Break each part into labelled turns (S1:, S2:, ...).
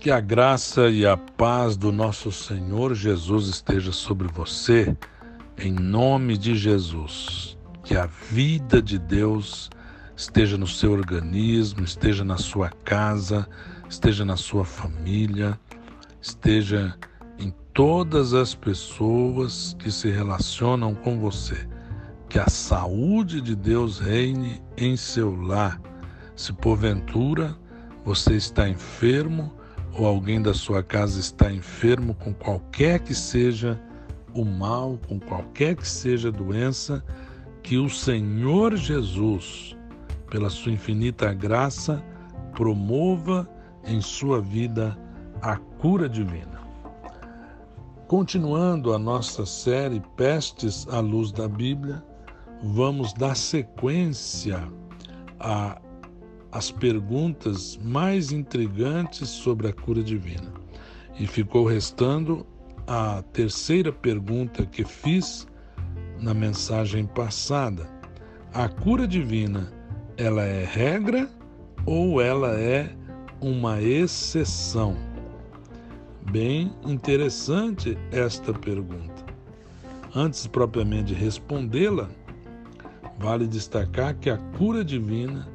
S1: Que a graça e a paz do nosso Senhor Jesus esteja sobre você, em nome de Jesus. Que a vida de Deus esteja no seu organismo, esteja na sua casa, esteja na sua família, esteja em todas as pessoas que se relacionam com você. Que a saúde de Deus reine em seu lar. Se porventura você está enfermo, ou alguém da sua casa está enfermo com qualquer que seja o mal, com qualquer que seja a doença, que o Senhor Jesus, pela sua infinita graça, promova em sua vida a cura divina. Continuando a nossa série Pestes à Luz da Bíblia, vamos dar sequência a as perguntas mais intrigantes sobre a cura divina. E ficou restando a terceira pergunta que fiz na mensagem passada. A cura divina, ela é regra ou ela é uma exceção? Bem interessante esta pergunta. Antes propriamente de respondê-la, vale destacar que a cura divina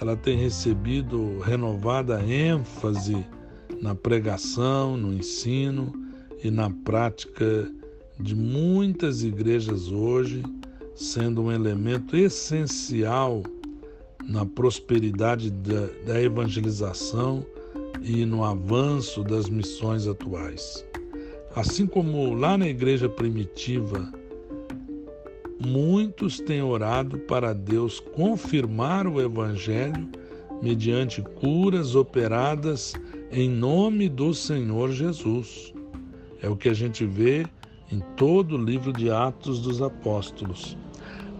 S1: ela tem recebido renovada ênfase na pregação, no ensino e na prática de muitas igrejas hoje, sendo um elemento essencial na prosperidade da, da evangelização e no avanço das missões atuais. Assim como lá na igreja primitiva, Muitos têm orado para Deus confirmar o Evangelho mediante curas operadas em nome do Senhor Jesus. É o que a gente vê em todo o livro de Atos dos Apóstolos.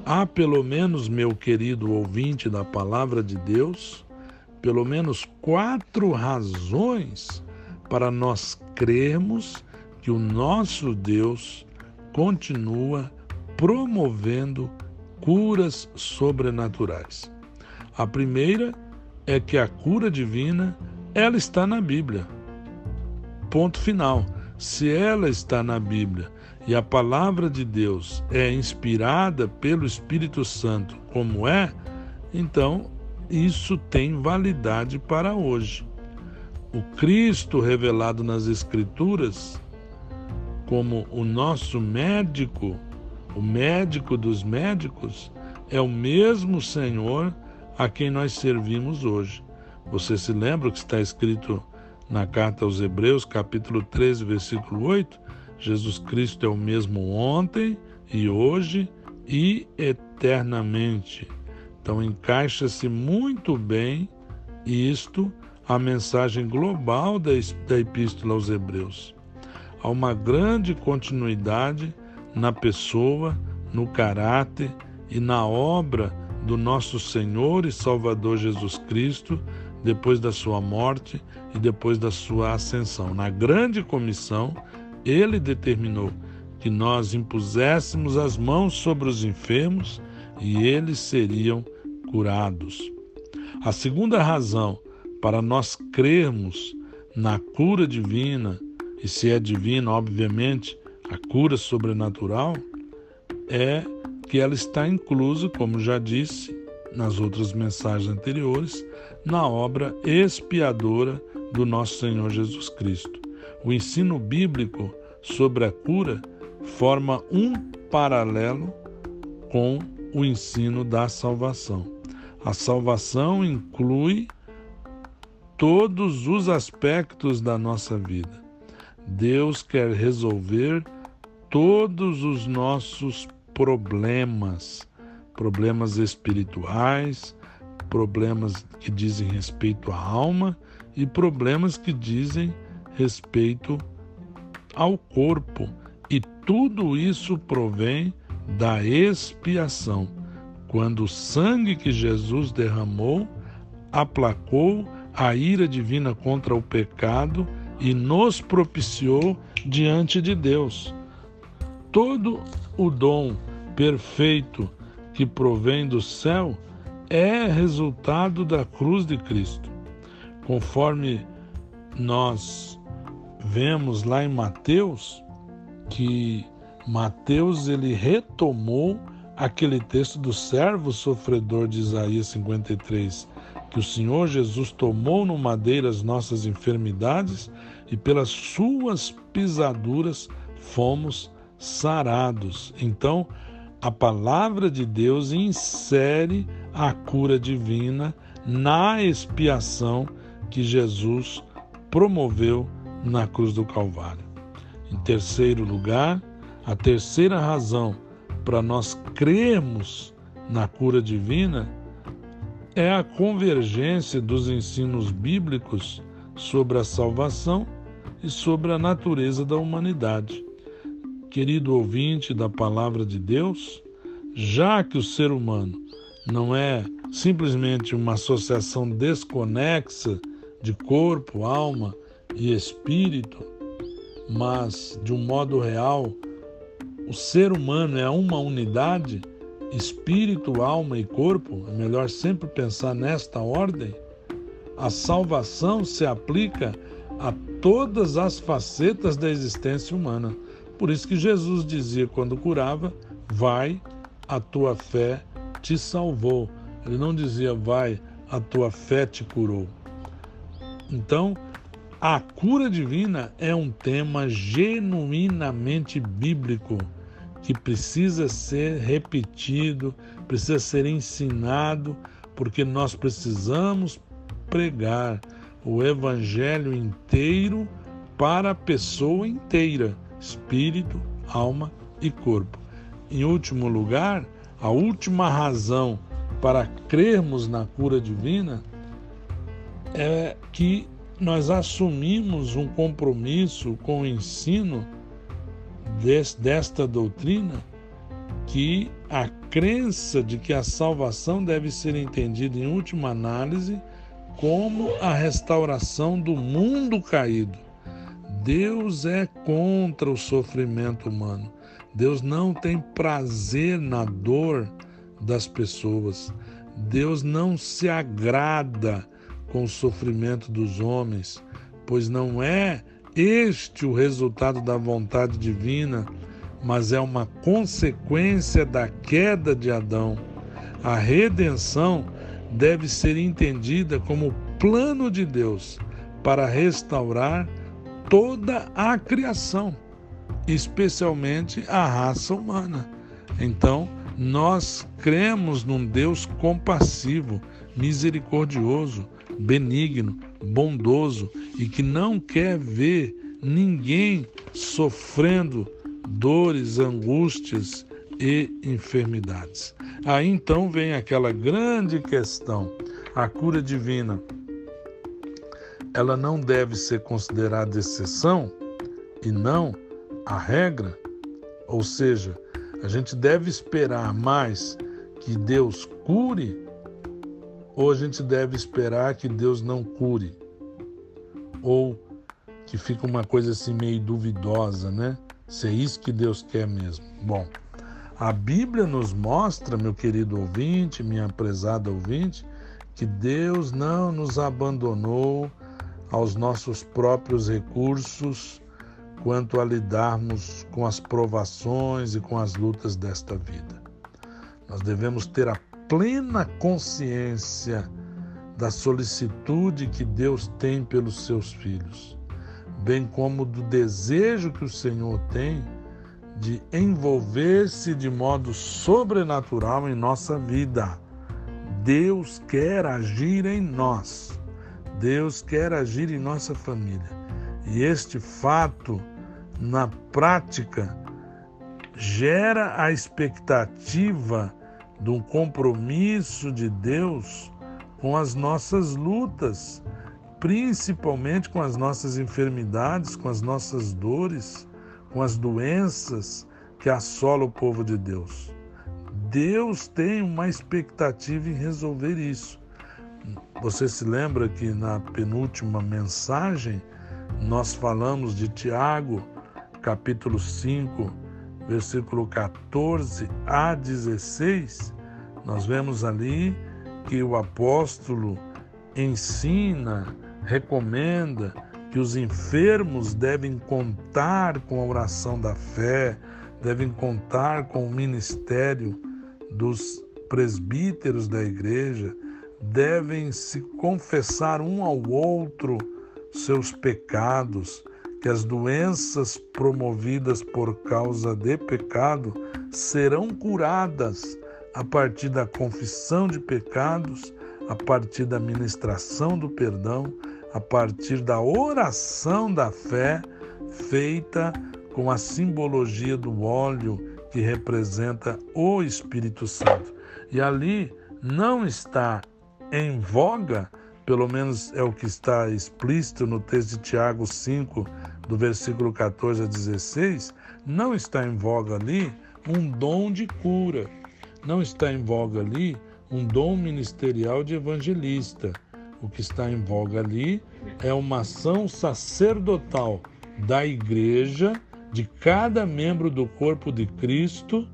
S1: Há pelo menos, meu querido ouvinte da palavra de Deus, pelo menos quatro razões para nós crermos que o nosso Deus continua promovendo curas sobrenaturais. A primeira é que a cura divina, ela está na Bíblia. Ponto final. Se ela está na Bíblia e a palavra de Deus é inspirada pelo Espírito Santo, como é, então isso tem validade para hoje. O Cristo revelado nas Escrituras, como o nosso médico o médico dos médicos é o mesmo Senhor a quem nós servimos hoje. Você se lembra o que está escrito na carta aos Hebreus, capítulo 13, versículo 8? Jesus Cristo é o mesmo ontem e hoje e eternamente. Então encaixa-se muito bem isto a mensagem global da, da Epístola aos Hebreus. Há uma grande continuidade na pessoa, no caráter e na obra do nosso Senhor e Salvador Jesus Cristo, depois da sua morte e depois da sua ascensão. Na grande comissão, ele determinou que nós impuséssemos as mãos sobre os enfermos e eles seriam curados. A segunda razão para nós crermos na cura divina, e se é divina, obviamente, a cura sobrenatural é que ela está inclusa, como já disse nas outras mensagens anteriores, na obra expiadora do nosso Senhor Jesus Cristo. O ensino bíblico sobre a cura forma um paralelo com o ensino da salvação. A salvação inclui todos os aspectos da nossa vida. Deus quer resolver todos os nossos problemas, problemas espirituais, problemas que dizem respeito à alma e problemas que dizem respeito ao corpo. E tudo isso provém da expiação, quando o sangue que Jesus derramou aplacou a ira divina contra o pecado e nos propiciou diante de Deus todo o dom perfeito que provém do céu é resultado da cruz de Cristo. Conforme nós vemos lá em Mateus, que Mateus ele retomou aquele texto do servo sofredor de Isaías 53, que o Senhor Jesus tomou no madeira as nossas enfermidades e pelas suas pisaduras fomos sarados. Então, a palavra de Deus insere a cura divina na expiação que Jesus promoveu na cruz do Calvário. Em terceiro lugar, a terceira razão para nós crermos na cura divina é a convergência dos ensinos bíblicos sobre a salvação e sobre a natureza da humanidade. Querido ouvinte da palavra de Deus, já que o ser humano não é simplesmente uma associação desconexa de corpo, alma e espírito, mas de um modo real, o ser humano é uma unidade, espírito, alma e corpo, é melhor sempre pensar nesta ordem. A salvação se aplica a todas as facetas da existência humana. Por isso que Jesus dizia quando curava: Vai, a tua fé te salvou. Ele não dizia: Vai, a tua fé te curou. Então, a cura divina é um tema genuinamente bíblico que precisa ser repetido, precisa ser ensinado, porque nós precisamos pregar o evangelho inteiro para a pessoa inteira, espírito, alma e corpo. Em último lugar, a última razão para crermos na cura divina é que nós assumimos um compromisso com o ensino desta doutrina que a crença de que a salvação deve ser entendida em última análise como a restauração do mundo caído. Deus é contra o sofrimento humano. Deus não tem prazer na dor das pessoas. Deus não se agrada com o sofrimento dos homens, pois não é este o resultado da vontade divina, mas é uma consequência da queda de Adão. A redenção deve ser entendida como plano de Deus para restaurar toda a criação, especialmente a raça humana. Então, nós cremos num Deus compassivo, misericordioso, benigno, bondoso e que não quer ver ninguém sofrendo dores, angústias e enfermidades. Aí então vem aquela grande questão: a cura divina, ela não deve ser considerada exceção e não a regra? Ou seja, a gente deve esperar mais que Deus cure ou a gente deve esperar que Deus não cure? Ou que fica uma coisa assim meio duvidosa, né? Se é isso que Deus quer mesmo. Bom, a Bíblia nos mostra, meu querido ouvinte, minha prezada ouvinte, que Deus não nos abandonou aos nossos próprios recursos quanto a lidarmos com as provações e com as lutas desta vida. Nós devemos ter a plena consciência da solicitude que Deus tem pelos seus filhos, bem como do desejo que o Senhor tem de envolver-se de modo sobrenatural em nossa vida. Deus quer agir em nós. Deus quer agir em nossa família. E este fato, na prática, gera a expectativa de um compromisso de Deus com as nossas lutas, principalmente com as nossas enfermidades, com as nossas dores, com as doenças que assolam o povo de Deus. Deus tem uma expectativa em resolver isso. Você se lembra que na penúltima mensagem nós falamos de Tiago, capítulo 5, versículo 14 a 16, Nós vemos ali que o apóstolo ensina, recomenda que os enfermos devem contar com a oração da fé, devem contar com o ministério dos presbíteros da igreja, devem se confessar um ao outro seus pecados, que as doenças promovidas por causa de pecado serão curadas a partir da confissão de pecados, a partir da ministração do perdão, a partir da oração da fé feita com a simbologia do óleo que representa o Espírito Santo. E ali não está em voga, pelo menos é o que está explícito no texto de Tiago 5, do versículo 14 a 16, não está em voga ali um dom de cura, não está em voga ali um dom ministerial de evangelista. O que está em voga ali é uma ação sacerdotal da igreja, de cada membro do corpo de Cristo,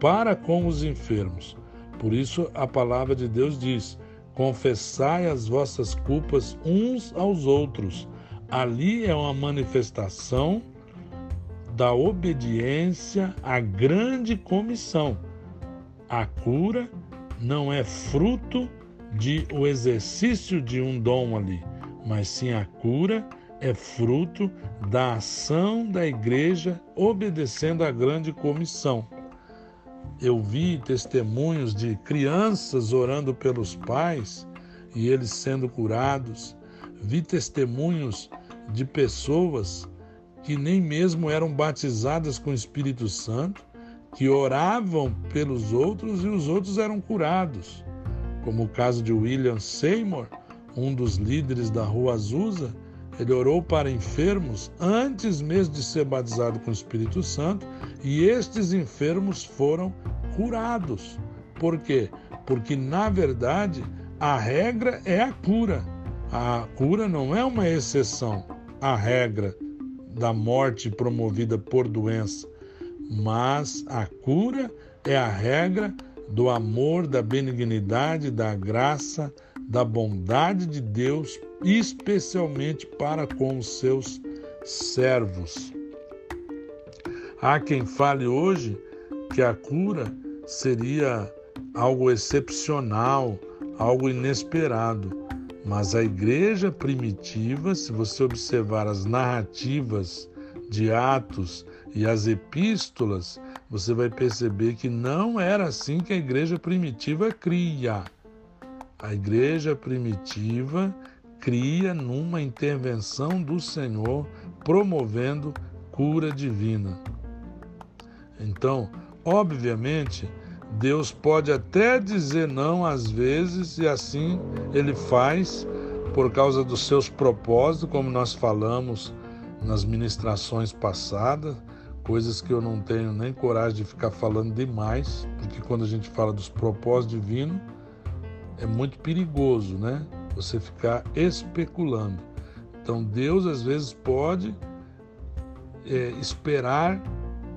S1: para com os enfermos. Por isso a palavra de Deus diz: confessai as vossas culpas uns aos outros. Ali é uma manifestação da obediência à grande comissão. A cura não é fruto de o exercício de um dom ali, mas sim a cura é fruto da ação da igreja obedecendo à grande comissão eu vi testemunhos de crianças orando pelos pais e eles sendo curados. Vi testemunhos de pessoas que nem mesmo eram batizadas com o Espírito Santo, que oravam pelos outros e os outros eram curados. Como o caso de William Seymour, um dos líderes da Rua Azusa, ele orou para enfermos antes mesmo de ser batizado com o Espírito Santo e estes enfermos foram curados. Por quê? Porque, na verdade, a regra é a cura. A cura não é uma exceção à regra da morte promovida por doença, mas a cura é a regra do amor, da benignidade, da graça, da bondade de Deus, especialmente para com os seus servos. Há quem fale hoje que a cura seria algo excepcional, algo inesperado. Mas a igreja primitiva, se você observar as narrativas de Atos e as epístolas, você vai perceber que não era assim que a igreja primitiva cria. A igreja primitiva cria numa intervenção do Senhor, promovendo cura divina. Então, obviamente, Deus pode até dizer não às vezes, e assim ele faz por causa dos seus propósitos, como nós falamos nas ministrações passadas, coisas que eu não tenho nem coragem de ficar falando demais, porque quando a gente fala dos propósitos divinos, é muito perigoso, né? Você ficar especulando. Então Deus às vezes pode é, esperar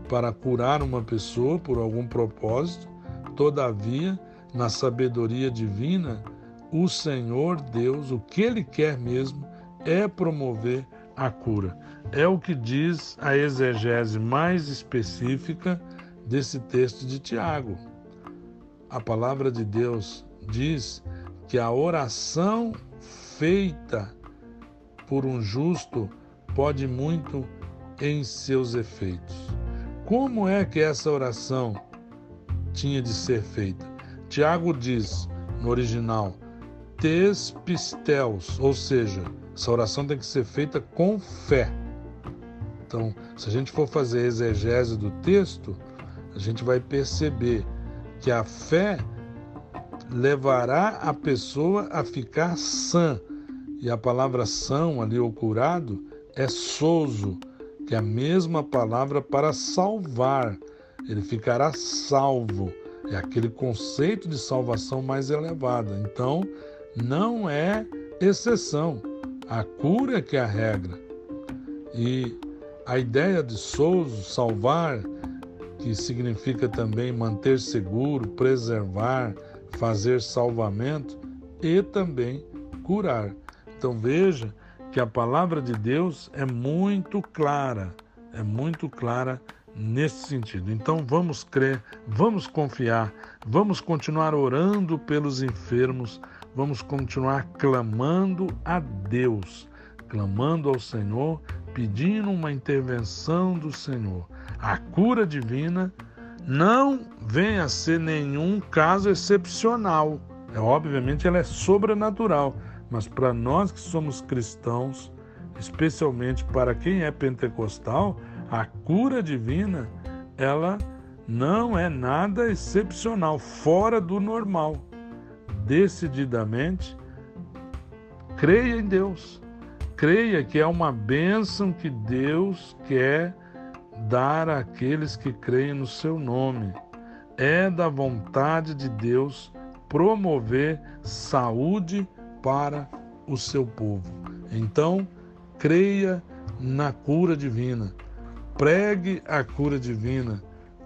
S1: para curar uma pessoa por algum propósito, todavia, na sabedoria divina, o Senhor Deus, o que Ele quer mesmo é promover a cura. É o que diz a exegese mais específica desse texto de Tiago. A palavra de Deus diz que a oração feita por um justo pode muito em seus efeitos. Como é que essa oração tinha de ser feita? Tiago diz no original, tes pistéus, ou seja, essa oração tem que ser feita com fé. Então, se a gente for fazer exegese do texto, a gente vai perceber que a fé levará a pessoa a ficar sã. E a palavra são ali, ou curado, é soso, que é a mesma palavra para salvar. Ele ficará salvo. É aquele conceito de salvação mais elevado. Então, não é exceção. A cura que é a regra. E a ideia de soso, salvar, que significa também manter seguro, preservar, fazer salvamento e também curar. Então veja que a palavra de Deus é muito clara, é muito clara nesse sentido. Então vamos crer, vamos confiar, vamos continuar orando pelos enfermos, vamos continuar clamando a Deus, clamando ao Senhor, pedindo uma intervenção do Senhor. A cura divina não vem a ser nenhum caso excepcional. É, obviamente ela é sobrenatural, mas para nós que somos cristãos, especialmente para quem é pentecostal, a cura divina, ela não é nada excepcional, fora do normal. Decididamente, creia em Deus. Creia que é uma bênção que Deus quer dar àqueles que creem no seu nome. É da vontade de Deus promover saúde para o seu povo. Então, creia na cura divina Pregue a cura divina.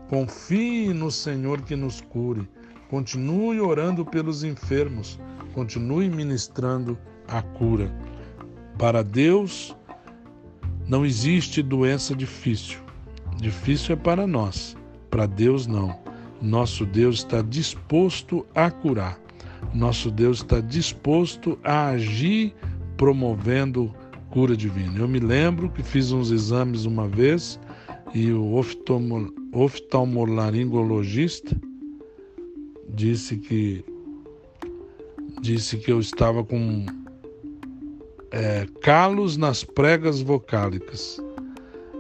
S1: Confie no Senhor que nos cure. Continue orando pelos enfermos. Continue ministrando a cura. Para Deus não existe doença difícil. Difícil é para nós. Para Deus não. Nosso Deus está disposto a curar. Nosso Deus está disposto a agir promovendo cura divina. Eu me lembro que fiz uns exames uma vez e o oftalmolaringologista disse que disse que eu estava com é, calos nas pregas vocálicas.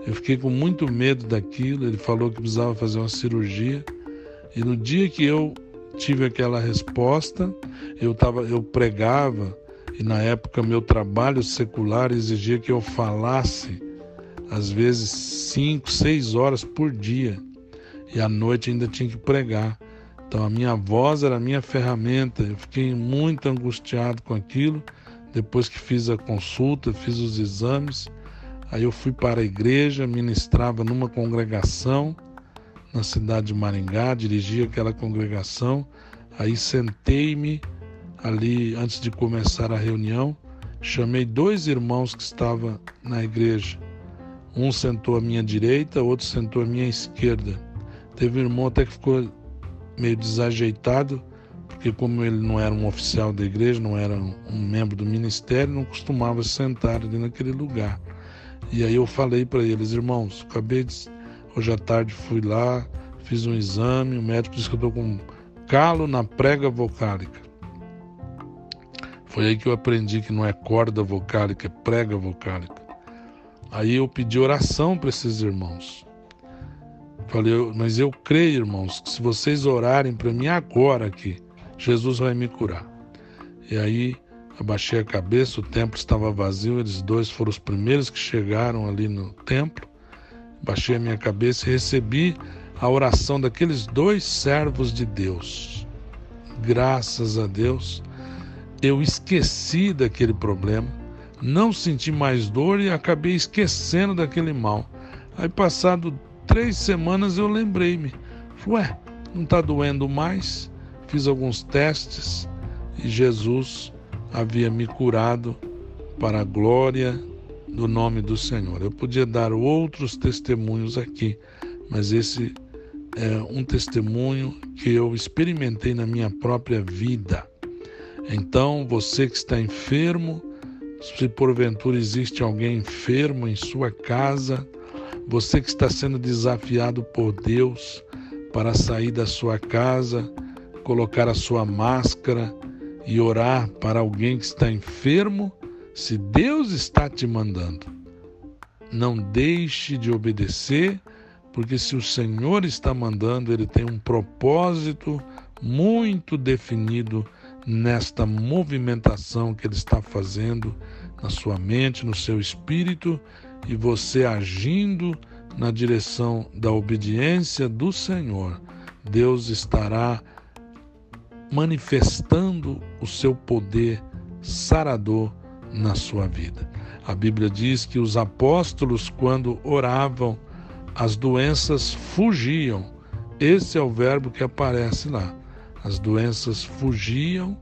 S1: Eu fiquei com muito medo daquilo. Ele falou que precisava fazer uma cirurgia. E no dia que eu tive aquela resposta, eu tava, eu pregava e na época meu trabalho secular exigia que eu falasse às vezes cinco, seis horas por dia e à noite ainda tinha que pregar. Então a minha voz era a minha ferramenta. Eu fiquei muito angustiado com aquilo. Depois que fiz a consulta, fiz os exames, aí eu fui para a igreja, ministrava numa congregação na cidade de Maringá, dirigi aquela congregação. Aí sentei-me ali antes de começar a reunião, chamei dois irmãos que estavam na igreja. Um sentou à minha direita, outro sentou à minha esquerda. Teve um irmão até que ficou meio desajeitado, porque como ele não era um oficial da igreja, não era um membro do ministério, não costumava sentar ali naquele lugar. E aí eu falei para eles, irmãos, acabei de hoje à tarde fui lá, fiz um exame, o médico disse que eu estou com calo na prega vocálica. Foi aí que eu aprendi que não é corda vocálica, é prega vocálica. Aí eu pedi oração para esses irmãos. Falei, mas eu creio, irmãos, que se vocês orarem para mim agora aqui, Jesus vai me curar. E aí abaixei a cabeça, o templo estava vazio, eles dois foram os primeiros que chegaram ali no templo. Baixei a minha cabeça e recebi a oração daqueles dois servos de Deus. Graças a Deus, eu esqueci daquele problema, não senti mais dor e acabei esquecendo daquele mal. Aí, passado três semanas, eu lembrei-me: ué, não está doendo mais? Fiz alguns testes e Jesus havia me curado para a glória do nome do Senhor. Eu podia dar outros testemunhos aqui, mas esse é um testemunho que eu experimentei na minha própria vida. Então, você que está enfermo, se porventura existe alguém enfermo em sua casa, você que está sendo desafiado por Deus para sair da sua casa, colocar a sua máscara e orar para alguém que está enfermo, se Deus está te mandando, não deixe de obedecer, porque se o Senhor está mandando, ele tem um propósito muito definido nesta movimentação que ele está fazendo na sua mente, no seu espírito e você agindo na direção da obediência do Senhor, Deus estará manifestando o seu poder sarador na sua vida. A Bíblia diz que os apóstolos, quando oravam, as doenças fugiam. Esse é o verbo que aparece lá. As doenças fugiam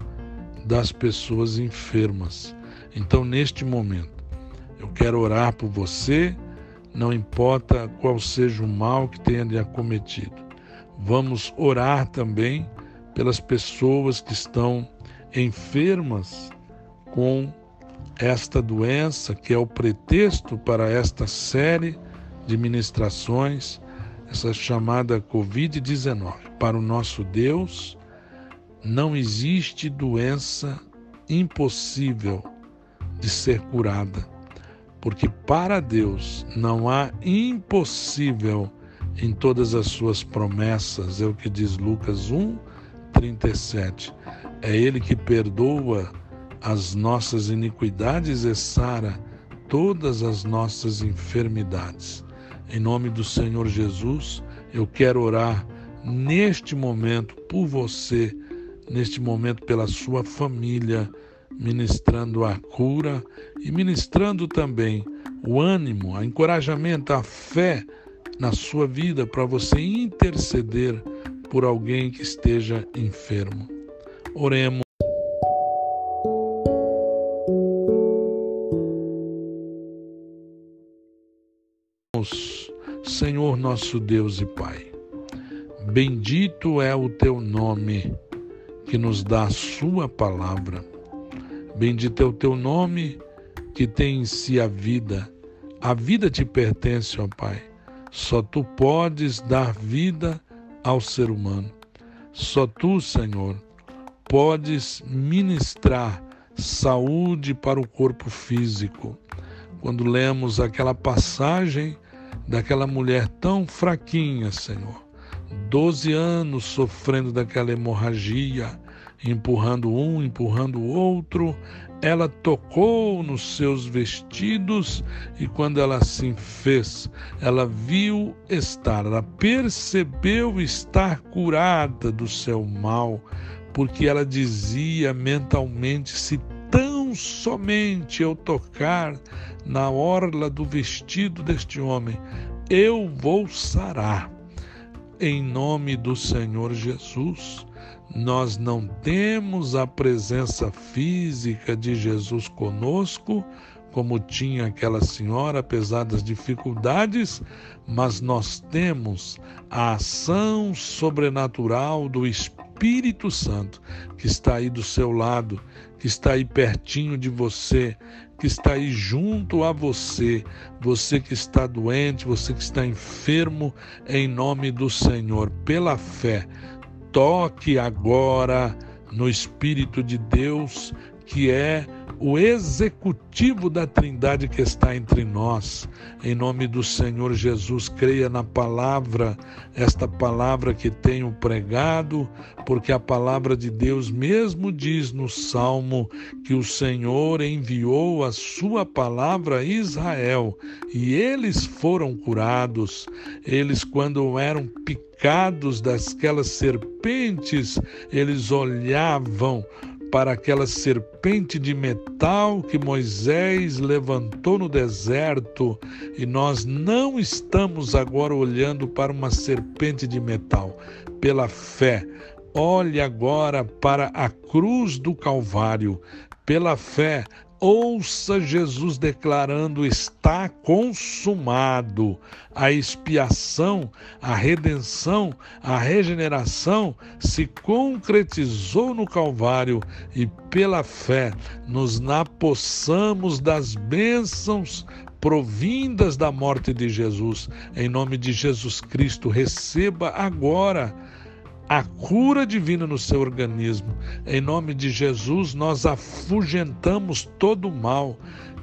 S1: das pessoas enfermas. Então, neste momento, eu quero orar por você, não importa qual seja o mal que tenha lhe acometido. Vamos orar também pelas pessoas que estão enfermas com esta doença, que é o pretexto para esta série de ministrações, essa chamada Covid-19. Para o nosso Deus, não existe doença impossível de ser curada, porque para Deus não há impossível em todas as suas promessas, é o que diz Lucas 1, 37. É Ele que perdoa as nossas iniquidades e sara todas as nossas enfermidades. Em nome do Senhor Jesus, eu quero orar neste momento por você, neste momento pela sua família, ministrando a cura e ministrando também o ânimo, o encorajamento, a fé na sua vida para você interceder por alguém que esteja enfermo. Oremos. Senhor nosso Deus e Pai. Bendito é o teu nome que nos dá a sua palavra. Bendito é o teu nome que tem em si a vida. A vida te pertence, ó Pai. Só tu podes dar vida ao ser humano. Só tu, Senhor, podes ministrar saúde para o corpo físico. Quando lemos aquela passagem daquela mulher tão fraquinha, Senhor. Doze anos sofrendo daquela hemorragia, empurrando um, empurrando o outro. Ela tocou nos seus vestidos e quando ela assim fez, ela viu estar, ela percebeu estar curada do seu mal, porque ela dizia mentalmente: se tão somente eu tocar na orla do vestido deste homem, eu vou sarar. Em nome do Senhor Jesus, nós não temos a presença física de Jesus conosco, como tinha aquela senhora, apesar das dificuldades, mas nós temos a ação sobrenatural do Espírito Santo que está aí do seu lado, que está aí pertinho de você, que está aí junto a você, você que está doente, você que está enfermo, em nome do Senhor, pela fé. Toque agora no Espírito de Deus, que é o executivo da Trindade que está entre nós. Em nome do Senhor Jesus, creia na palavra, esta palavra que tenho pregado, porque a palavra de Deus mesmo diz no Salmo que o Senhor enviou a sua palavra a Israel e eles foram curados. Eles, quando eram picados daquelas serpentes, eles olhavam para aquela serpente de metal que Moisés levantou no deserto, e nós não estamos agora olhando para uma serpente de metal. Pela fé, olhe agora para a cruz do Calvário. Pela fé, Ouça Jesus declarando: está consumado. A expiação, a redenção, a regeneração se concretizou no Calvário e pela fé nos napossamos das bênçãos provindas da morte de Jesus. Em nome de Jesus Cristo, receba agora a cura divina no seu organismo. Em nome de Jesus, nós afugentamos todo o mal,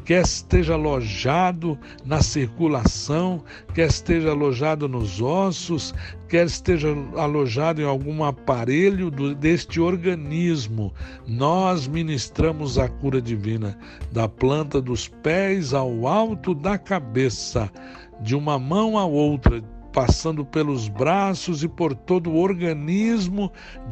S1: quer esteja alojado na circulação, quer esteja alojado nos ossos, quer esteja alojado em algum aparelho do, deste organismo. Nós ministramos a cura divina da planta dos pés ao alto da cabeça, de uma mão à outra passando pelos braços e por todo o organismo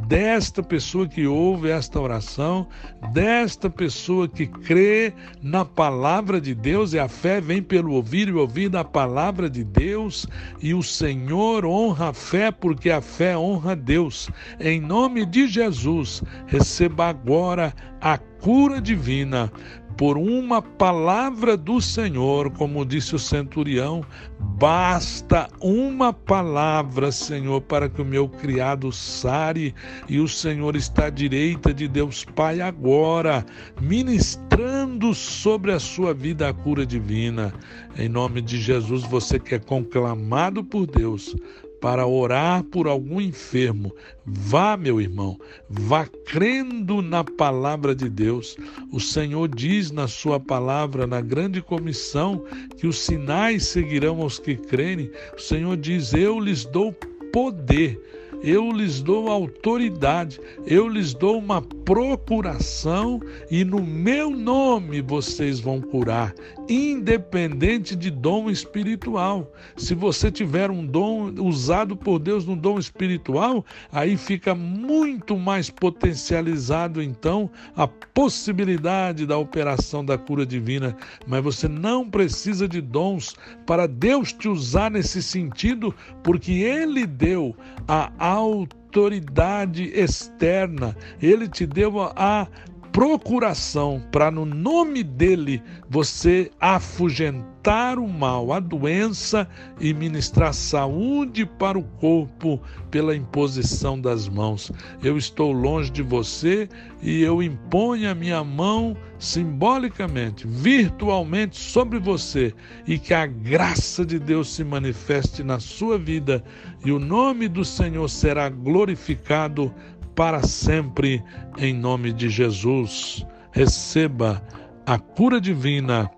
S1: desta pessoa que ouve esta oração, desta pessoa que crê na palavra de Deus, e a fé vem pelo ouvir e ouvir da palavra de Deus, e o Senhor honra a fé porque a fé honra a Deus. Em nome de Jesus, receba agora a cura divina por uma palavra do Senhor, como disse o centurião, basta uma palavra, Senhor, para que o meu criado sare, e o Senhor está à direita de Deus Pai agora, ministrando sobre a sua vida a cura divina. Em nome de Jesus, você que é conclamado por Deus, para orar por algum enfermo, vá, meu irmão, vá crendo na palavra de Deus. O Senhor diz na sua palavra, na grande comissão, que os sinais seguirão aos que crerem. O Senhor diz: Eu lhes dou poder eu lhes dou autoridade, eu lhes dou uma procuração e no meu nome vocês vão curar, independente de dom espiritual. Se você tiver um dom usado por Deus no dom espiritual, aí fica muito mais potencializado então a possibilidade da operação da cura divina, mas você não precisa de dons para Deus te usar nesse sentido, porque ele deu a autoridade externa, ele te deu a procuração para, no nome dele, você afugentar o mal, a doença e ministrar saúde para o corpo pela imposição das mãos. Eu estou longe de você e eu imponho a minha mão simbolicamente, virtualmente sobre você e que a graça de Deus se manifeste na sua vida e o nome do Senhor será glorificado para sempre, em nome de Jesus. Receba a cura divina,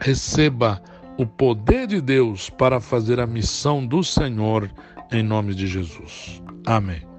S1: receba o poder de Deus para fazer a missão do Senhor, em nome de Jesus. Amém.